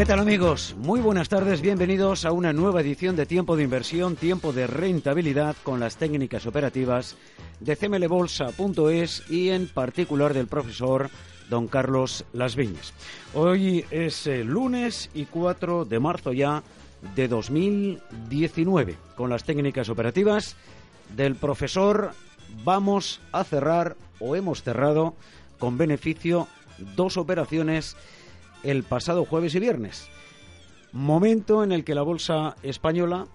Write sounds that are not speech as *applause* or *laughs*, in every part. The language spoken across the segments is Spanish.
¿Qué tal amigos? Muy buenas tardes, bienvenidos a una nueva edición de Tiempo de Inversión, Tiempo de Rentabilidad con las técnicas operativas de cmlbolsa.es y en particular del profesor don Carlos Las Viñas. Hoy es el lunes y 4 de marzo ya de 2019. Con las técnicas operativas del profesor vamos a cerrar o hemos cerrado con beneficio dos operaciones el pasado jueves y viernes. Momento en el que la bolsa española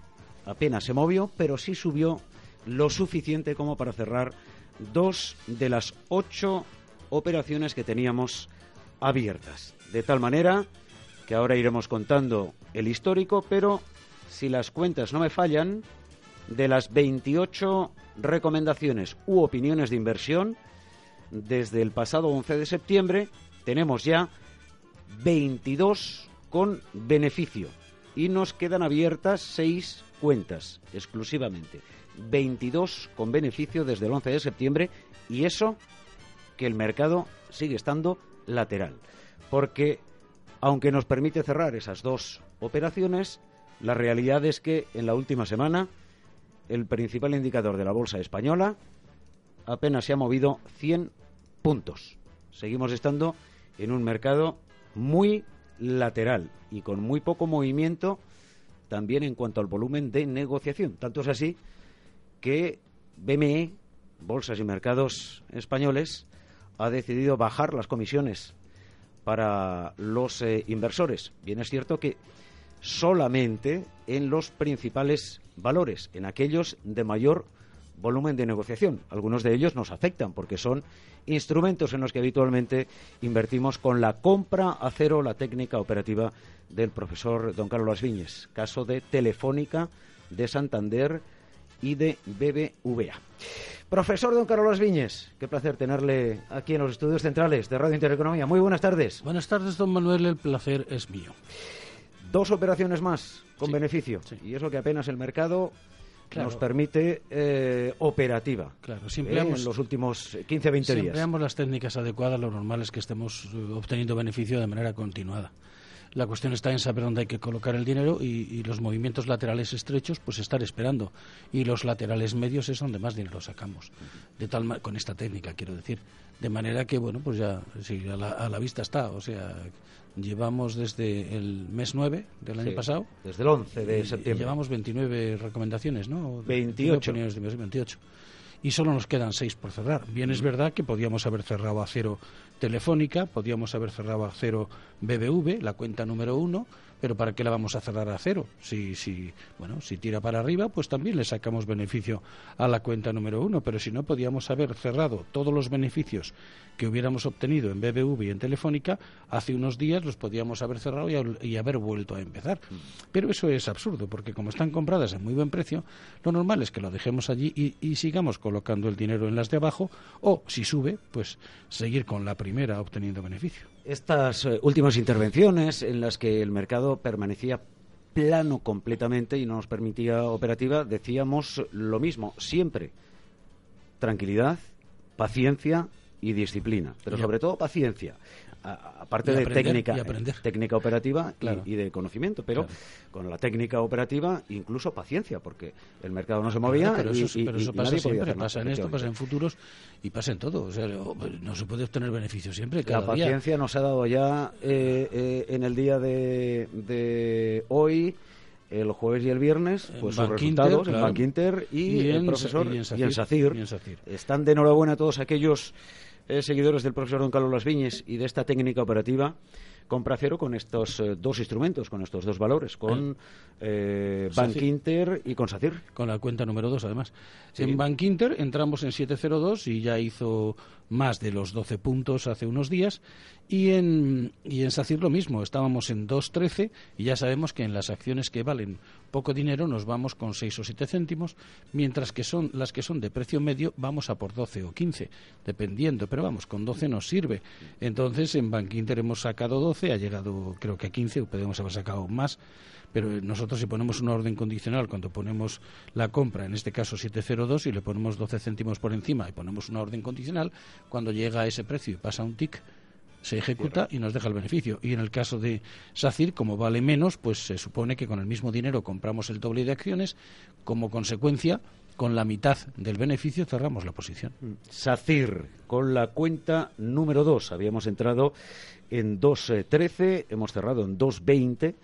apenas se movió, pero sí subió lo suficiente como para cerrar dos de las ocho operaciones que teníamos abiertas. De tal manera que ahora iremos contando el histórico, pero si las cuentas no me fallan, de las 28 recomendaciones u opiniones de inversión, desde el pasado 11 de septiembre tenemos ya 22 con beneficio y nos quedan abiertas 6 cuentas exclusivamente. 22 con beneficio desde el 11 de septiembre y eso que el mercado sigue estando lateral. Porque aunque nos permite cerrar esas dos operaciones, la realidad es que en la última semana el principal indicador de la bolsa española apenas se ha movido 100 puntos. Seguimos estando en un mercado muy lateral y con muy poco movimiento también en cuanto al volumen de negociación. Tanto es así que BME, Bolsas y Mercados Españoles, ha decidido bajar las comisiones para los eh, inversores. Bien es cierto que solamente en los principales valores, en aquellos de mayor volumen de negociación. Algunos de ellos nos afectan porque son instrumentos en los que habitualmente invertimos con la compra a cero, la técnica operativa del profesor don Carlos Viñes, caso de Telefónica, de Santander y de BBVA. Profesor don Carlos Viñes, qué placer tenerle aquí en los estudios centrales de Radio Intereconomía. Muy buenas tardes. Buenas tardes, don Manuel, el placer es mío. Dos operaciones más con Sí, beneficio. sí. Y eso que apenas el mercado Claro. nos permite eh, operativa. Claro, eh, si en los últimos 15 20 si días. empleamos las técnicas adecuadas, lo normal es que estemos eh, obteniendo beneficio de manera continuada. La cuestión está en saber dónde hay que colocar el dinero y, y los movimientos laterales estrechos, pues estar esperando. Y los laterales medios es donde más dinero sacamos. De tal con esta técnica, quiero decir. De manera que, bueno, pues ya sí, a, la, a la vista está. O sea, llevamos desde el mes 9 del año Sí, pasado Desde el 11 de septiembre. Llevamos 29 recomendaciones, ¿no? 28. 29 opiniones de inversión, 28. Y solo nos quedan 6 por cerrar. Bien es verdad que podíamos haber cerrado a cero Telefónica, podíamos haber cerrado a cero BBV, la cuenta número uno, pero ¿para qué la vamos a cerrar a cero? Si, si, bueno, si tira para arriba, pues también le sacamos beneficio a la cuenta número uno, pero si no, podíamos haber cerrado todos los beneficios que hubiéramos obtenido en BBV y en Telefónica, hace unos días los podíamos haber cerrado y, ha- y haber vuelto a empezar. Pero eso es absurdo, porque como están compradas a muy buen precio, lo normal es que lo dejemos allí y, y sigamos colocando el dinero en las de abajo, o si sube, pues seguir con la primera obteniendo beneficio. Estas eh, últimas intervenciones en las que el mercado permanecía plano completamente y no nos permitía operativa, decíamos lo mismo, siempre tranquilidad, paciencia y disciplina, pero sobre todo paciencia. A- aparte de aprender, técnica, aprender. técnica operativa y- Claro. y, de conocimiento, pero Claro. con la técnica operativa incluso paciencia, porque el mercado no se movía pero eso, y- pero eso y pasa siempre, nada, en esto, pasa en futuros y pasa en todo. O sea, no se puede obtener beneficio siempre. La día. paciencia nos ha dado ya eh, eh, en el día de, de hoy el jueves y el viernes, pues sus resultados en Bank Inter y, el profesor y en, SACIR, Están de enhorabuena todos aquellos eh, seguidores del profesor Don Carlos Las Viñes y de esta técnica operativa compra cero con estos eh, dos instrumentos, con estos dos valores, con eh, Bank Inter y con SACIR. Con la cuenta número dos, además. En Bank Inter entramos en 702 y ya hizo más de los 12 puntos hace unos días. Y en, y en SACIR lo mismo, estábamos en 2.13 y ya sabemos que en las acciones que valen poco dinero nos vamos con 6 o 7 céntimos, mientras que son las que son de precio medio vamos a por 12 o 15, dependiendo, pero vamos, con 12 nos sirve. Entonces en Bank Inter hemos sacado 12, ha llegado creo que a 15, o podemos haber sacado más pero nosotros si ponemos una orden condicional cuando ponemos la compra, en este caso 702, y le ponemos 12 céntimos por encima y ponemos una orden condicional, cuando llega a ese precio y pasa un tic, se ejecuta y nos deja el beneficio. Y en el caso de SACIR, como vale menos, pues se supone que con el mismo dinero compramos el doble de acciones, como consecuencia, con la mitad del beneficio cerramos la posición. Mm. SACIR, con la cuenta número 2, habíamos entrado en 2.13, hemos cerrado en 2.20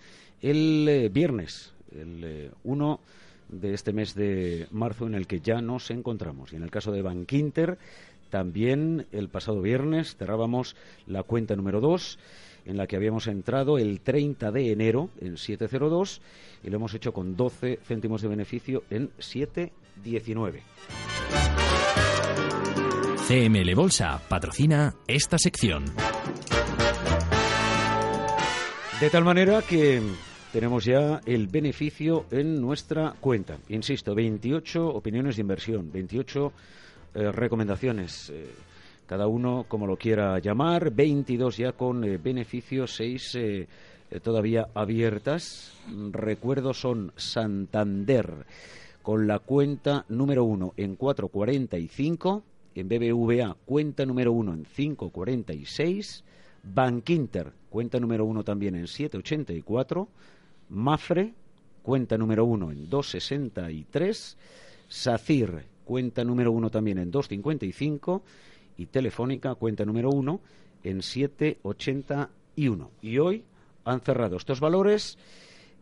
el eh, viernes, el 1 eh, de este mes de marzo en el que ya nos encontramos. Y en el caso de Bankinter, también el pasado viernes cerrábamos la cuenta número 2 en la que habíamos entrado el 30 de enero en 702 y lo hemos hecho con 12 céntimos de beneficio en 719. CML Bolsa patrocina esta sección. De tal manera que tenemos ya el beneficio en nuestra cuenta. Insisto, 28 opiniones de inversión, 28 eh, recomendaciones, eh, cada uno como lo quiera llamar, 22 ya con eh, beneficios, 6 todavía abiertas. Recuerdo son Santander con la cuenta número 1 en 445, en BBVA cuenta número 1 en 546, Bankinter cuenta número 1 también en 784, Mafre cuenta número 1 en 263, SACIR cuenta número uno también en 2.55 y Telefónica cuenta número uno en 7.81. Y hoy han cerrado estos valores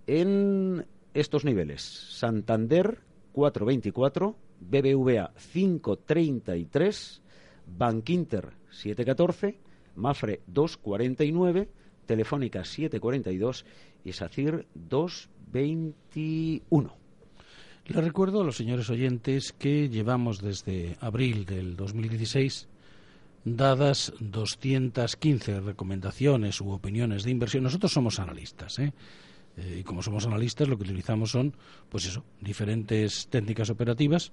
en estos niveles. Santander 4.24, BBVA 5.33, Bankinter 7.14, Mafre 2.49, Telefónica 7.42 y SACIR 2.21. Les recuerdo a los señores oyentes que llevamos desde abril del 2016 dadas 215 recomendaciones u opiniones de inversión. Nosotros somos analistas, ¿eh? ¿eh? y como somos analistas lo que utilizamos son, pues eso, diferentes técnicas operativas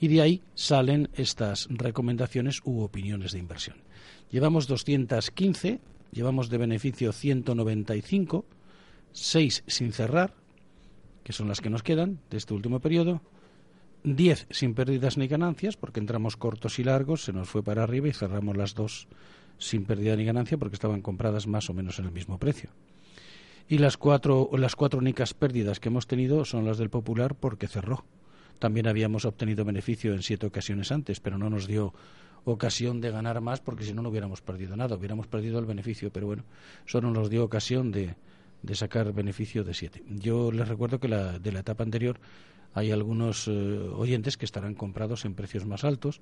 y de ahí salen estas recomendaciones u opiniones de inversión. Llevamos 215, llevamos de beneficio 195, 6 sin cerrar, que son las que nos quedan de este último periodo. 10 sin pérdidas ni ganancias, porque entramos cortos y largos, se nos fue para arriba y cerramos las dos sin pérdida ni ganancia porque estaban compradas más o menos en el mismo precio. Y las cuatro, las cuatro únicas pérdidas que hemos tenido son las del Popular porque cerró. También habíamos obtenido beneficio en siete ocasiones antes, pero no nos dio ocasión de ganar más porque si no, no hubiéramos perdido nada, hubiéramos perdido el beneficio, pero bueno, solo nos dio ocasión de, de sacar beneficio de siete. Yo les recuerdo que la, de la etapa anterior hay algunos eh, oyentes que estarán comprados en precios más altos,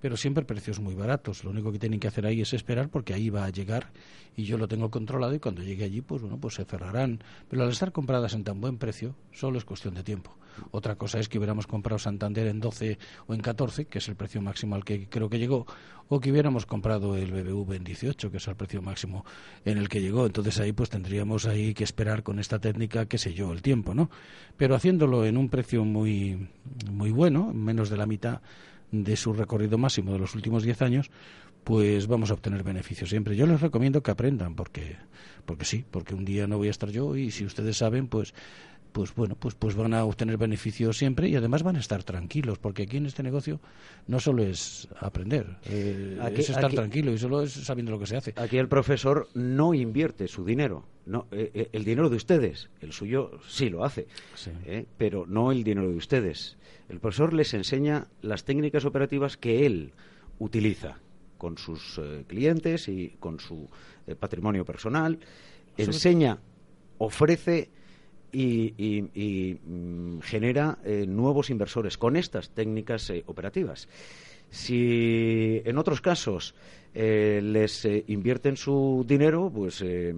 pero siempre precios muy baratos. Lo único que tienen que hacer ahí es esperar porque ahí va a llegar y yo lo tengo controlado y cuando llegue allí, pues bueno, pues se cerrarán. Pero al estar compradas en tan buen precio, solo es cuestión de tiempo. Otra cosa es que hubiéramos comprado Santander en 12 o en 14, que es el precio máximo al que creo que llegó, o que hubiéramos comprado el BBV en 18, que es el precio máximo en el que llegó. Entonces ahí pues tendríamos ahí que esperar con esta técnica, qué sé yo, el tiempo, ¿no? Pero haciéndolo en un precio muy, muy bueno, menos de la mitad de su recorrido máximo de los últimos 10 años, pues vamos a obtener beneficios siempre. Yo les recomiendo que aprendan, porque, porque sí, porque un día no voy a estar yo y si ustedes saben, pues pues bueno, pues, pues van a obtener beneficios siempre y además van a estar tranquilos, porque aquí en este negocio no solo es aprender, eh, es estar tranquilo y solo es sabiendo lo que se hace. Aquí el profesor no invierte su dinero, no, eh, eh, el dinero de ustedes, el suyo sí lo hace, pero no el dinero de ustedes. El profesor les enseña las técnicas operativas que él utiliza con sus clientes y con su patrimonio personal, enseña, ofrece y, mm, genera eh, nuevos inversores con estas técnicas eh, operativas. Si en otros casos eh, les eh, invierten su dinero, pues eh,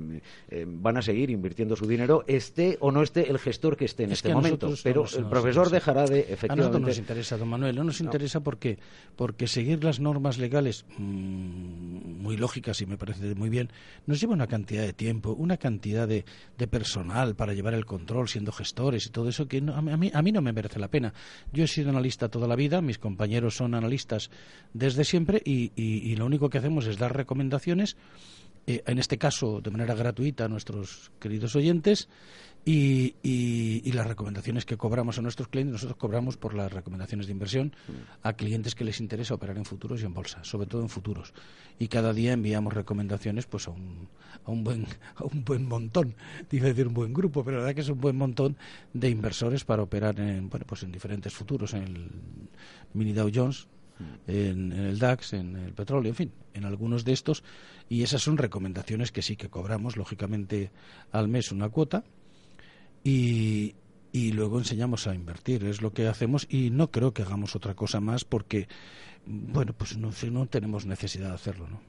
van a seguir invirtiendo su dinero, esté o no esté el gestor que esté en este momento. Pero el profesor dejará de efectivamente. A nosotros nos interesa, don Manuel, no nos interesa porque, porque seguir las normas legales mm, muy lógicas y me parece muy bien, nos lleva una cantidad de tiempo, una cantidad de, de personal para llevar el control, siendo gestores y todo eso que a, mí, a mí no me merece la pena. Yo he sido analista toda la vida, mis compañeros son analistas desde siempre y, y lo único que hacemos es dar recomendaciones, eh, en este caso de manera gratuita a nuestros queridos oyentes, y, las recomendaciones que cobramos a nuestros clientes, nosotros cobramos por las recomendaciones de inversión a clientes que les interesa operar en futuros y en bolsa, sobre todo en futuros. Y cada día enviamos recomendaciones pues a un, a un, buen, *laughs* a un buen montón, *laughs* iba decir un buen grupo, pero la verdad que es un buen montón de inversores para operar en, bueno, pues en diferentes futuros, en el mini Dow Jones, en, el DAX, en el petróleo, en fin, en algunos de estos. Y esas son recomendaciones que sí que cobramos, lógicamente, al mes una cuota. Y, y luego enseñamos a invertir. Es lo que hacemos y no creo que hagamos otra cosa más porque, bueno, pues no, no tenemos necesidad de hacerlo, ¿no?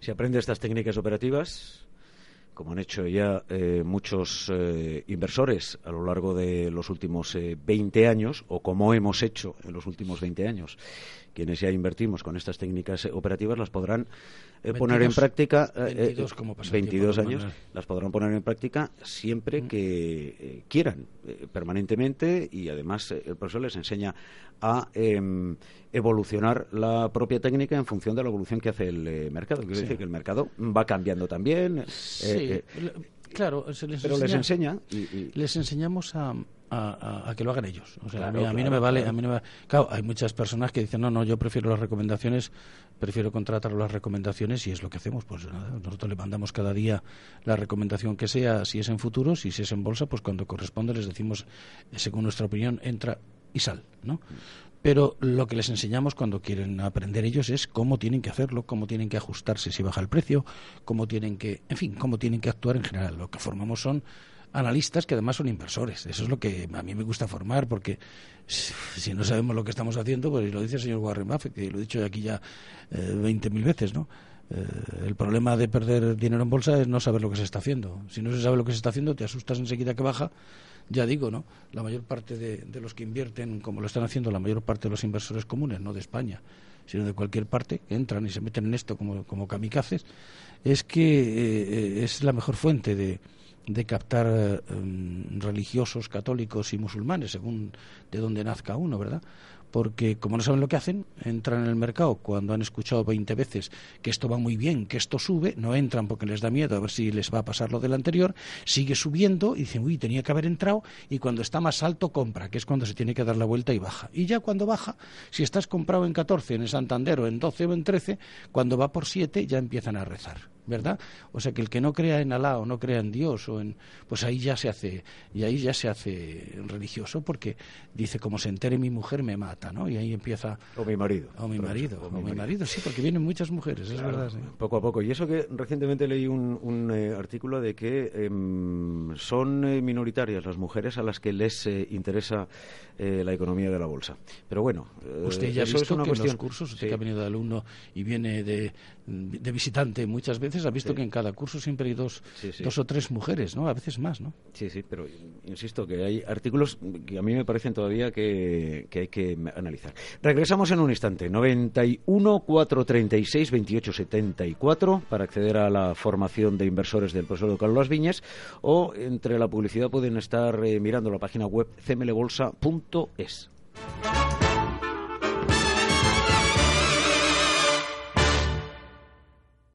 Si aprende estas técnicas operativas, como han hecho ya eh, muchos eh, inversores a lo largo de los últimos 20 eh, años, o como hemos hecho en los últimos 20 años, quienes ya invertimos con estas técnicas operativas las podrán poner en práctica 22, años las podrán poner en práctica siempre mm. que quieran permanentemente y además el profesor les enseña a em, evolucionar la propia técnica en función de la evolución que hace el mercado. Quiere decir que el mercado va cambiando también. Eh, claro, pero les enseña. Les enseñamos a, que lo hagan ellos. O sea, a, mí, no me vale, a mí no Claro, hay muchas personas que dicen, no, no, yo prefiero las recomendaciones, prefiero contratar las recomendaciones y es lo que hacemos. Pues nada, nosotros le mandamos cada día la recomendación que sea, si es en futuros y si es en bolsa, pues cuando corresponde les decimos, según nuestra opinión, entra y sal, ¿no? Pero lo que les enseñamos cuando quieren aprender ellos es cómo tienen que hacerlo, cómo tienen que ajustarse si baja el precio, cómo tienen que, en fin, cómo tienen que actuar en general. Lo que formamos son analistas que además son inversores. Eso es lo que a mí me gusta formar, porque si no sabemos lo que estamos haciendo, pues lo dice el señor Warren Buffett, que lo he dicho aquí ya eh, veinte mil veces, ¿no? Eh, el problema de perder dinero en bolsa es no saber lo que se está haciendo. Si no se sabe lo que se está haciendo, te asustas enseguida que baja ya digo, ¿no? La mayor parte de, los que invierten, como lo están haciendo la mayor parte de los inversores comunes, no de España, sino de cualquier parte, que entran y se meten en esto como, como kamikazes, es que eh, es la mejor fuente de, de captar eh, religiosos, católicos y musulmanes, según de dónde nazca uno, ¿verdad? Porque como no saben lo que hacen, entran en el mercado cuando han escuchado 20 veces que esto va muy bien, que esto sube, no entran porque les da miedo a ver si les va a pasar lo del anterior, sigue subiendo y dicen, uy, tenía que haber entrado y cuando está más alto compra, que es cuando se tiene que dar la vuelta y baja. Y ya cuando baja, si estás comprado en 14 en el Santander o en 12 o en 13, cuando va por 7 ya empiezan a rezar. ¿Verdad? O sea que el que no crea en Alá o no crea en Dios o en pues ahí ya se hace y ahí ya se hace religioso porque dice como se entere mi mujer me mata, ¿no? Y ahí empieza o mi marido o mi marido o, mi, marido. sí, porque vienen muchas mujeres, es verdad. Poco a poco y eso que recientemente leí un, eh, artículo de que em, son eh, minoritarias las mujeres a las que les eh, interesa la economía de la bolsa. Pero bueno, usted ya ha visto que en los cursos usted que ha venido de alumno y viene de de visitante muchas veces ha visto que en cada curso siempre hay dos, dos o tres mujeres, ¿no? A veces más, ¿no? Sí, sí, pero insisto que hay artículos que a mí me parecen todavía que, hay que analizar. Regresamos en un instante. 91 436 28 74 para acceder a la formación de inversores del profesor Carlos Viñas o entre la publicidad pueden estar eh, mirando la página web cmlbolsa.es.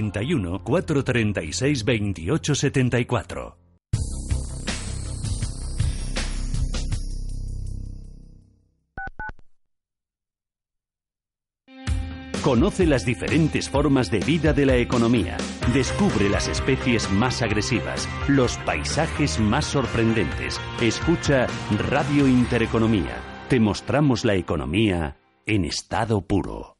91 436 2874. Conoce las diferentes formas de vida de la economía. Descubre las especies más agresivas, los paisajes más sorprendentes. Escucha Radio Intereconomía. Te mostramos la economía en estado puro.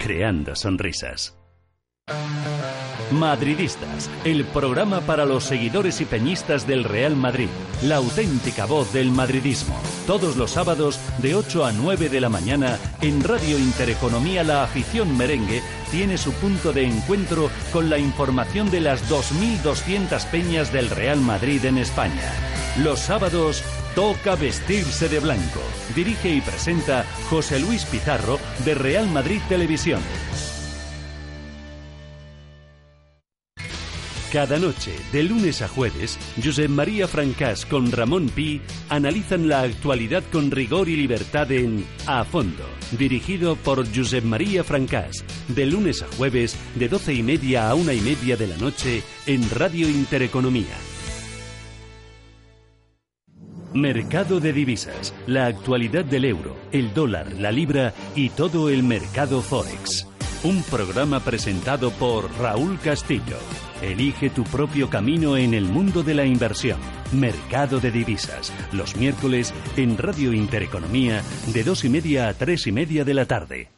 creando sonrisas. Madridistas, el programa para los seguidores y peñistas del Real Madrid, la auténtica voz del madridismo. Todos los sábados de 8 a 9 de la mañana en Radio Intereconomía La Afición Merengue tiene su punto de encuentro con la información de las 2.200 peñas del Real Madrid en España. Los sábados toca vestirse de blanco. Dirige y presenta José Luis Pizarro de Real Madrid Televisión. Cada noche, de lunes a jueves, Josep María Francás con Ramón Pi analizan la actualidad con rigor y libertad en A Fondo, dirigido por Josep María Francás, de lunes a jueves, de doce y media a una y media de la noche, en Radio Intereconomía. Mercado de divisas, la actualidad del euro, el dólar, la libra y todo el mercado forex. Un programa presentado por Raúl Castillo. Elige tu propio camino en el mundo de la inversión. Mercado de divisas. Los miércoles en Radio Intereconomía de dos y media a tres y media de la tarde.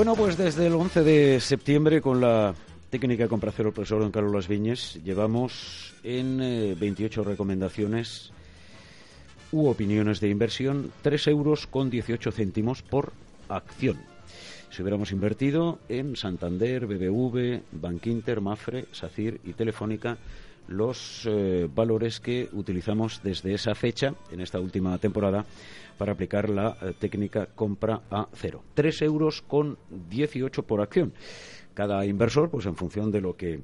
Bueno, pues desde el 11 de septiembre con la técnica de compración del profesor don Carlos Las Viñes llevamos en 28 recomendaciones u opiniones de inversión 3 euros con 18 céntimos por acción. Si hubiéramos invertido en Santander, BBV, Bankinter, Mafre, SACIR y Telefónica, los eh, valores que utilizamos desde esa fecha, en esta última temporada, para aplicar la eh, técnica compra a cero. Tres euros con 18 por acción. Cada inversor, pues en función de lo que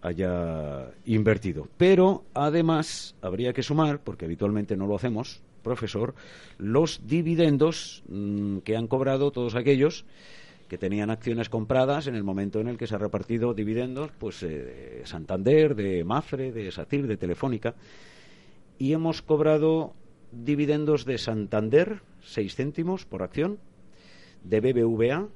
haya invertido. Pero además habría que sumar, porque habitualmente no lo hacemos, profesor, los dividendos mm, que han cobrado todos aquellos que tenían acciones compradas en el momento en el que se ha repartido dividendos, pues eh, de Santander, de Mafre, de Satir, de Telefónica, y hemos cobrado dividendos de Santander, 6 céntimos por acción, de BBVA,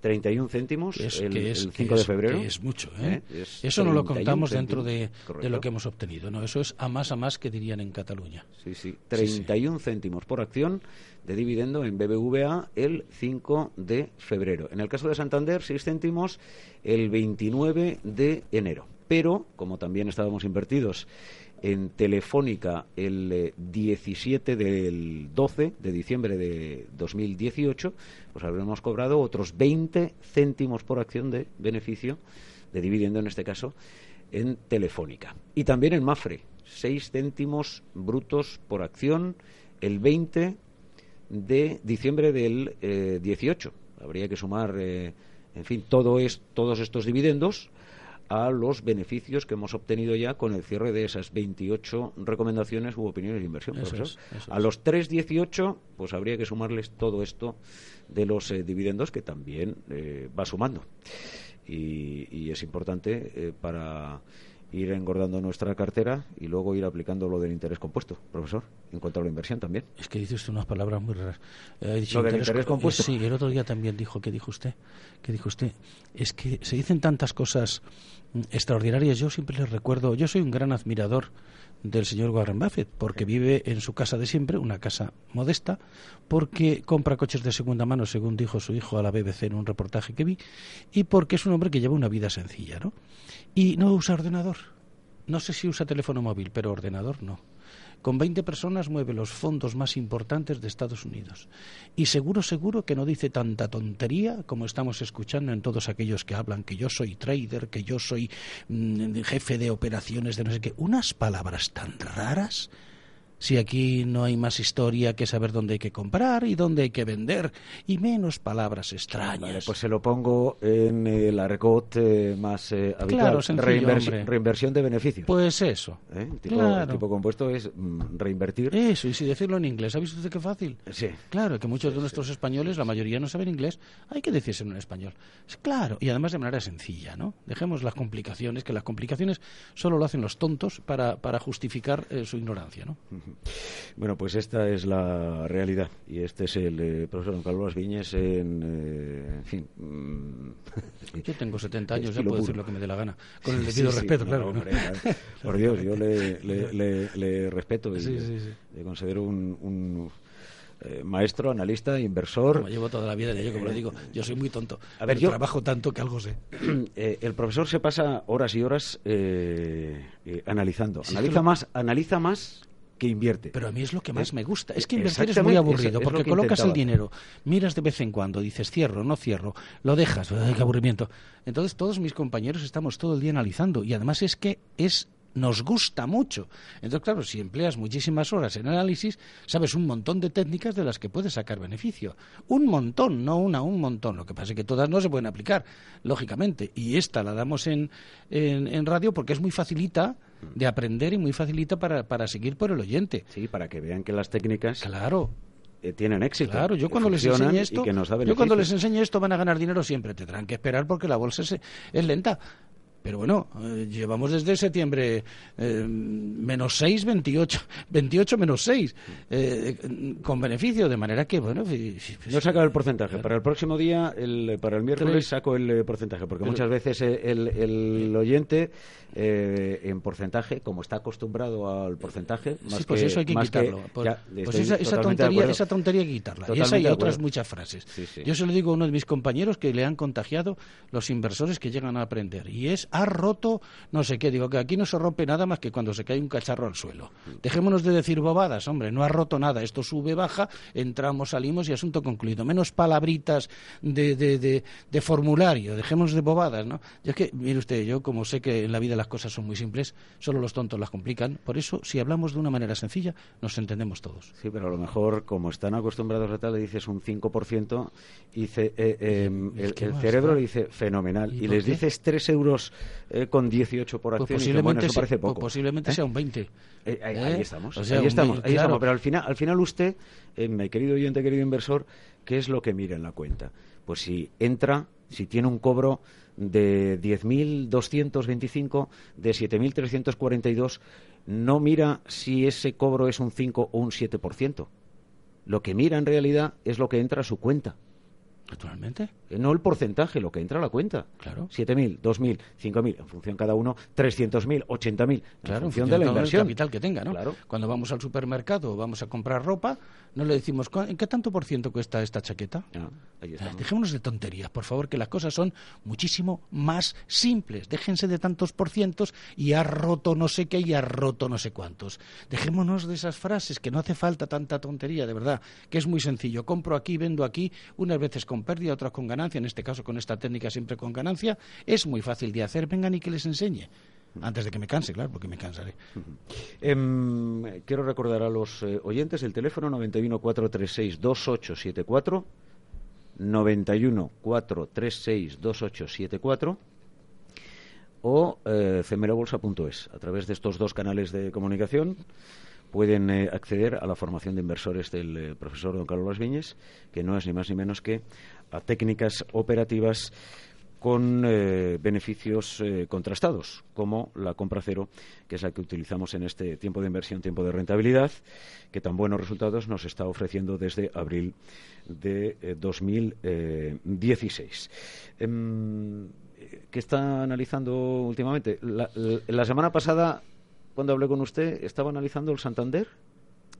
31 céntimos el, 5 de febrero. es mucho, ¿eh? ¿Eh? Eso no lo contamos dentro de, lo que hemos obtenido, ¿no? Eso es a más a más que dirían en Cataluña. Sí, sí. 31 céntimos por acción de dividendo en BBVA el 5 de febrero. En el caso de Santander, 6 céntimos el 29 de enero. Pero, como también estábamos invertidos en Telefónica el 17 eh, del 12 de diciembre de 2018, pues habremos cobrado otros 20 céntimos por acción de beneficio, de dividendo en este caso, en Telefónica. Y también en Mafre, 6 céntimos brutos por acción el 20 de diciembre del 18. Eh, Habría que sumar, eh, en fin, todo es, todos estos dividendos a los beneficios que hemos obtenido ya con el cierre de esas 28 recomendaciones u opiniones de inversión. A los 3.18, pues habría que sumarles todo esto de los eh, dividendos que también eh, va sumando. Y, es importante eh, para ir engordando nuestra cartera y luego ir aplicando lo del interés compuesto, profesor. en cuanto a la inversión también. Es que dice usted unas palabras muy raras. Eh, dicho interés, compuesto. Sí, el otro día también dijo, ¿qué dijo usted? ¿Qué dijo usted? Es que se dicen tantas cosas mm, extraordinarias. Yo siempre les recuerdo, yo soy un gran admirador del señor Warren Buffett, porque vive en su casa de siempre, una casa modesta, porque compra coches de segunda mano, según dijo su hijo a la BBC en un reportaje que vi, y porque es un hombre que lleva una vida sencilla, ¿no? Y no usa ordenador. No sé si usa teléfono móvil, pero ordenador no. Con 20 personas mueve los fondos más importantes de Estados Unidos. Y seguro, seguro que no dice tanta tontería como estamos escuchando en todos aquellos que hablan que yo soy trader, que yo soy mm, jefe de operaciones de no sé qué. Unas palabras tan raras si aquí no hay más historia que saber dónde hay que comprar y dónde hay que vender y menos palabras extrañas. pues se lo pongo en el argot eh, más eh, habitual. Claro, reinversión de beneficios. Pues eso. ¿Eh? Tipo, tipo, compuesto es mm, reinvertir. Eso, y si decirlo en inglés, ¿ha visto usted qué fácil? Sí. Claro, que muchos de nuestros españoles, la mayoría no saben inglés, hay que decírselo en español. Claro, y además de manera sencilla, ¿no? Dejemos las complicaciones, que las complicaciones solo lo hacen los tontos para, para justificar su ignorancia, ¿no? Bueno, pues esta es la realidad y este es el eh, profesor Don Carlos Viñes en, eh, en fin. Mm, yo tengo 70 años, ya puedo decir lo que me dé la gana, con el debido respeto, claro. por Dios, yo le, le, respeto y le, considero un, eh, maestro, analista, inversor. llevo toda la vida de ello, como le digo, yo soy muy tonto. A ver, yo trabajo tanto que algo sé. *clears throat* el profesor se pasa horas y horas analizando. analiza más, analiza más que invierte. Pero a mí es lo que más me gusta. Es que invertir es muy aburrido, porque colocas el dinero, miras de vez en cuando, dices cierro, no cierro, lo dejas, ¡ay, qué aburrimiento! Entonces todos mis compañeros estamos todo el día analizando y además es que es nos gusta mucho. Entonces, claro, si empleas muchísimas horas en análisis, sabes un montón de técnicas de las que puedes sacar beneficio. Un montón, no una, un montón. Lo que pasa es que todas no se pueden aplicar, lógicamente. Y esta la damos en, en, radio porque es muy facilita de aprender y muy facilita para, para seguir por el oyente. Sí, para que vean que las técnicas claro eh, tienen éxito. Claro, yo cuando les enseñe esto, yo cuando les enseñe esto van a ganar dinero siempre. Tendrán que esperar porque la bolsa es lenta. Pero bueno, eh, llevamos desde septiembre eh, menos 6, 28, 28 menos 6, eh, con beneficio, de manera que, bueno... No he sacado el porcentaje. Para el próximo día, el, para el miércoles, saco el porcentaje, porque muchas veces el, el oyente en porcentaje, como está acostumbrado al porcentaje... Más pues eso hay que quitarlo. pues, pues esa, tontería, esa tontería hay que quitarla. y esa y otras muchas frases. Yo se lo digo a uno de mis compañeros que le han contagiado los inversores que llegan a aprender, y es ha roto no sé qué. Digo que aquí no se rompe nada más que cuando se cae un cacharro al suelo. Dejémonos de decir bobadas, hombre, no ha roto nada. Esto sube, baja, entramos, salimos y asunto concluido. Menos palabritas de, de, de, formulario, dejemos de bobadas, ¿no? Yo es que, mire usted, yo como sé que en la vida las cosas son muy simples, solo los tontos las complican. Por eso, si hablamos de una manera sencilla, nos entendemos todos. Sí, pero a lo mejor, como están acostumbrados a tal, le dices un 5%, y dice, eh, em, el, cerebro le dice fenomenal. Y, les dices 3 euros eh, con 18 por pues acción posiblemente, eso parece poco. posiblemente ¿Eh? sea un 20. Eh, ahí, estamos, ahí estamos, ahí estamos. Pero al final, al final usted, mi querido oyente, querido inversor, ¿qué es lo que mira en la cuenta? Pues si entra, si tiene un cobro de 10.225, de 7.342, no mira si ese cobro es un 5 o un 7%. Lo que mira en realidad es lo que entra a su cuenta. Naturalmente. Eh, no el porcentaje, lo que entra a la cuenta. Claro. 7.000, 2.000, 5.000, en función cada uno, 300.000, 80.000, claro, en función de la inversión. capital que tenga, ¿no? Claro. Cuando vamos al supermercado o vamos a comprar ropa, no le decimos, ¿en qué tanto por ciento cuesta esta chaqueta? Ah, Dejémonos de tonterías, por favor, que las cosas son muchísimo más simples. Déjense de tantos por cientos y ha roto no sé qué y ha roto no sé cuántos. Dejémonos de esas frases, que no hace falta tanta tontería, de verdad, que es muy sencillo. Compro aquí, vendo aquí, unas veces con pérdida, otras con ganancia, en este caso con esta técnica siempre con ganancia. Es muy fácil de hacer, vengan y que les enseñe. Antes de que me canse, claro, porque me cansaré. Em, quiero recordar a los eh, oyentes el teléfono 91 436 2874 91 436 2874 o eh, A través de estos dos canales de comunicación pueden eh, acceder a la formación de inversores del eh, profesor don Carlos Viñes, que no es ni más ni menos que a técnicas operativas con eh, beneficios contrastados, como la compra cero, que es la que utilizamos en este tiempo de inversión, tiempo de rentabilidad, que tan buenos resultados nos está ofreciendo desde abril de 2016. Eh, em, ¿Qué está analizando últimamente? la semana pasada, cuando hablé con usted, estaba analizando el Santander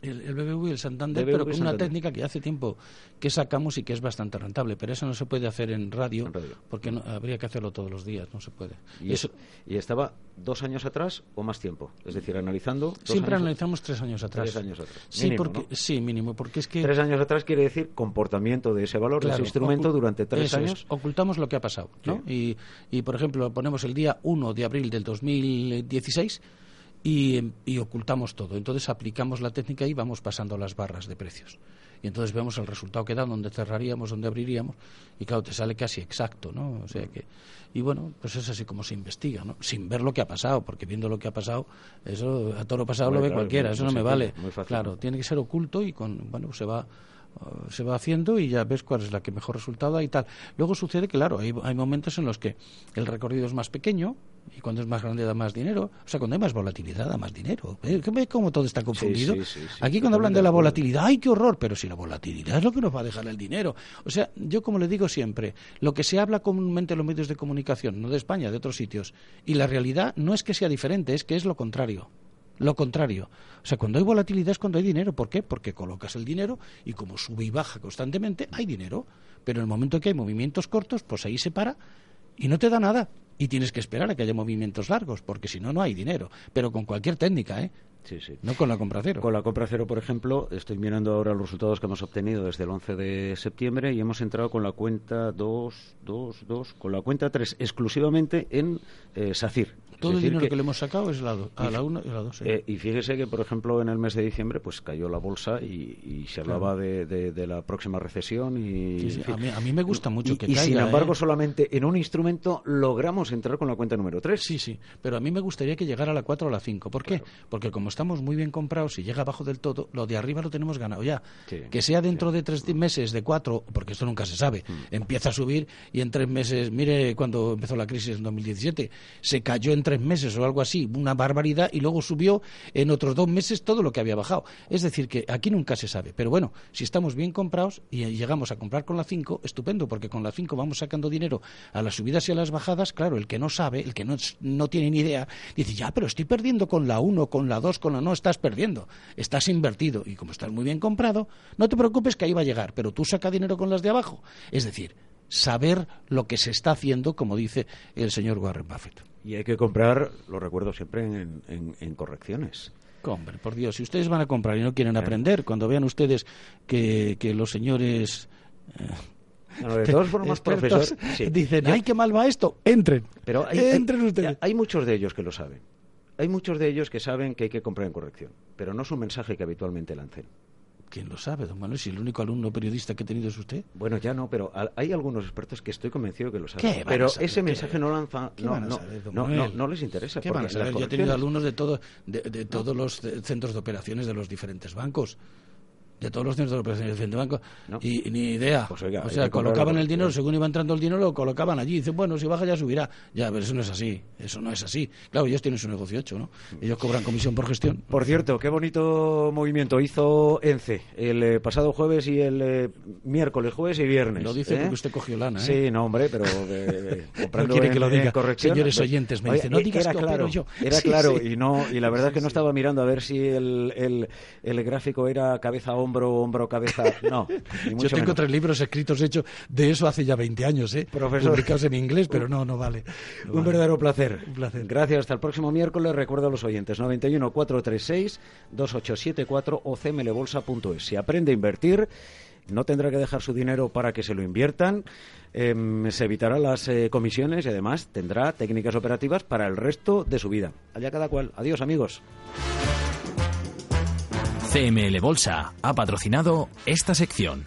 el, el BBV y el Santander, pero con una técnica que hace tiempo que sacamos y que es bastante rentable. Pero eso no se puede hacer en radio, porque no, habría que hacerlo todos los días, no se puede. ¿Y, eso, ¿Y estaba dos años atrás o más tiempo? Es decir, analizando. Siempre analizamos tres años atrás. Tres años atrás. Sí, mínimo, porque, sí, mínimo, porque es que. Tres años atrás quiere decir comportamiento de ese valor, de ese instrumento durante tres años. ocultamos lo que ha pasado, ¿no? Y, y, por ejemplo, ponemos el día 1 de abril del 2016 y, ocultamos todo. Entonces aplicamos la técnica y vamos pasando las barras de precios. Y entonces vemos el resultado que da, donde cerraríamos, donde abriríamos, y claro, te sale casi exacto, ¿no? O sea que, y bueno, pues es así como se investiga, ¿no? Sin ver lo que ha pasado, porque viendo lo que ha pasado, eso a todo lo pasado lo ve cualquiera, eso no me vale. Claro, tiene que ser oculto y con, bueno, se va se va haciendo y ya ves cuál es la que mejor resultado da y tal. Luego sucede que, claro, hay, hay momentos en los que el recorrido es más pequeño, y cuando es más grande da más dinero. O sea, cuando hay más volatilidad da más dinero. ¿Ve cómo todo está confundido? Aquí cuando hablan de la volatilidad, ¡ay, qué horror! Pero si la volatilidad es lo que nos va a dejar el dinero. O sea, yo como le digo siempre, lo que se habla comúnmente en los medios de comunicación, no de España, de otros sitios, y la realidad no es que sea diferente, es que es lo contrario lo contrario. O sea, cuando hay volatilidad es cuando hay dinero. ¿Por qué? Porque colocas el dinero y como sube y baja constantemente, hay dinero. Pero en el momento que hay movimientos cortos, pues ahí se para y no te da nada y tienes que esperar a que haya movimientos largos, porque si no, no hay dinero. Pero con cualquier técnica, ¿eh? Sí, sí. No con la compra cero. Con la compra cero, por ejemplo, estoy mirando ahora los resultados que hemos obtenido desde el 11 de septiembre y hemos entrado con la cuenta 2, 2, 2, con la cuenta 3 exclusivamente en eh, SACIR, todo el dinero que, le hemos sacado es la a la 1 y a la 2. Eh, y fíjese que, por ejemplo, en el mes de diciembre pues cayó la bolsa y, se hablaba de, la próxima recesión. y a, mí, me gusta mucho que y, caiga. Y sin embargo, ¿eh? solamente en un instrumento logramos entrar con la cuenta número 3. Sí, sí, pero a mí me gustaría que llegara a la 4 o a la 5. ¿Por qué? Porque como estamos muy bien comprados, si llega abajo del todo, lo de arriba lo tenemos ganado ya. que sea dentro de tres meses, de cuatro, porque esto nunca se sabe, mm. empieza a subir y en tres meses, mire cuando empezó la crisis en 2017, se cayó en tres meses o algo así sí, una barbaridad, y luego subió en otros dos meses todo lo que había bajado. Es decir, que aquí nunca se sabe. Pero bueno, si estamos bien comprados y llegamos a comprar con la 5, estupendo, porque con la 5 vamos sacando dinero a las subidas y a las bajadas. Claro, el que no sabe, el que no, no tiene ni idea, dice, ya, pero estoy perdiendo con la 1, con la 2, con la no, estás perdiendo. Estás invertido. Y como estás muy bien comprado, no te preocupes que ahí va a llegar, pero tú saca dinero con las de abajo. Es decir, saber lo que se está haciendo, como dice el señor Warren Buffett. Y hay que comprar, lo recuerdo siempre, en, correcciones. Hombre, por Dios, si ustedes van a comprar y no quieren ¿Eh? aprender, cuando vean ustedes que, los señores... Eh, de todas formas, *laughs* profesor, *laughs* dicen, ¡ay, qué mal va esto! ¡Entren! Pero hay, Entren ustedes. Hay muchos de ellos que lo saben. Hay muchos de ellos que saben que hay que comprar en corrección, pero no es un mensaje que habitualmente lancen. ¿Quién lo sabe, don Manuel? Si el único alumno periodista que he tenido es usted. Bueno, ya no, pero hay algunos expertos que estoy convencido que lo saben. pero ese mensaje no lanza. No, no, no, no, les interesa. ¿Qué van a saber? Yo he tenido alumnos de, todo, de todos los centros de operaciones de los diferentes bancos de todos los centros de operaciones del banco y ni idea. Pues o sea, colocaban el dinero, según iba entrando el dinero, lo colocaban allí. Dicen, bueno, si baja ya subirá. Ya, pero eso no es así. Eso no es así. Claro, ellos tienen su negocio hecho, ¿no? Ellos cobran comisión por gestión. Por cierto, qué bonito movimiento hizo ENCE el eh, pasado jueves y el eh, miércoles, jueves y viernes. Lo dice ¿eh? porque usted cogió lana, ¿eh? Sí, no, hombre, pero *laughs* comprando quiere que lo diga. Señores oyentes, me dicen, no digas era claro, yo. Era claro, y no y la verdad es que no estaba mirando a ver si el, el, el gráfico era cabeza, hombro, hombro, cabeza no. *laughs* Yo tengo tres libros escritos hechos de eso hace ya 20 años, ¿eh? Profesor. Publicados en inglés, pero *laughs* no, no vale. un verdadero placer. Un placer. Gracias. Hasta el próximo miércoles. Recuerdo a los oyentes: 91 436 2874 o cmlbolsa.es. Si aprende a invertir no tendrá que dejar su dinero para que se lo inviertan, em, se evitará las eh, comisiones y además tendrá técnicas operativas para el resto de su vida. Allá cada cual. Adiós amigos. CML Bolsa ha patrocinado esta sección.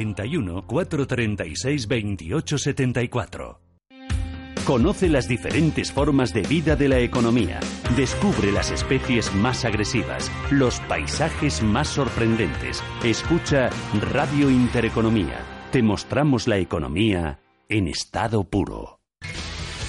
91 436 28 74. Conoce las diferentes formas de vida de la economía. Descubre las especies más agresivas, los paisajes más sorprendentes. Escucha Radio Intereconomía. Te mostramos la economía en estado puro.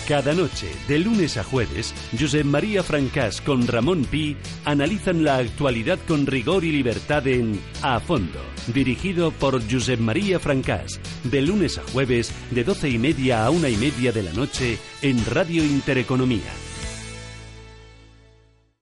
Cada noche, de lunes a jueves, Josep María Francás con Ramón Pi analizan la actualidad con rigor y libertad en A Fondo, dirigido por Josep María Francás, de lunes a jueves, de doce y media a una y media de la noche, en Radio Intereconomía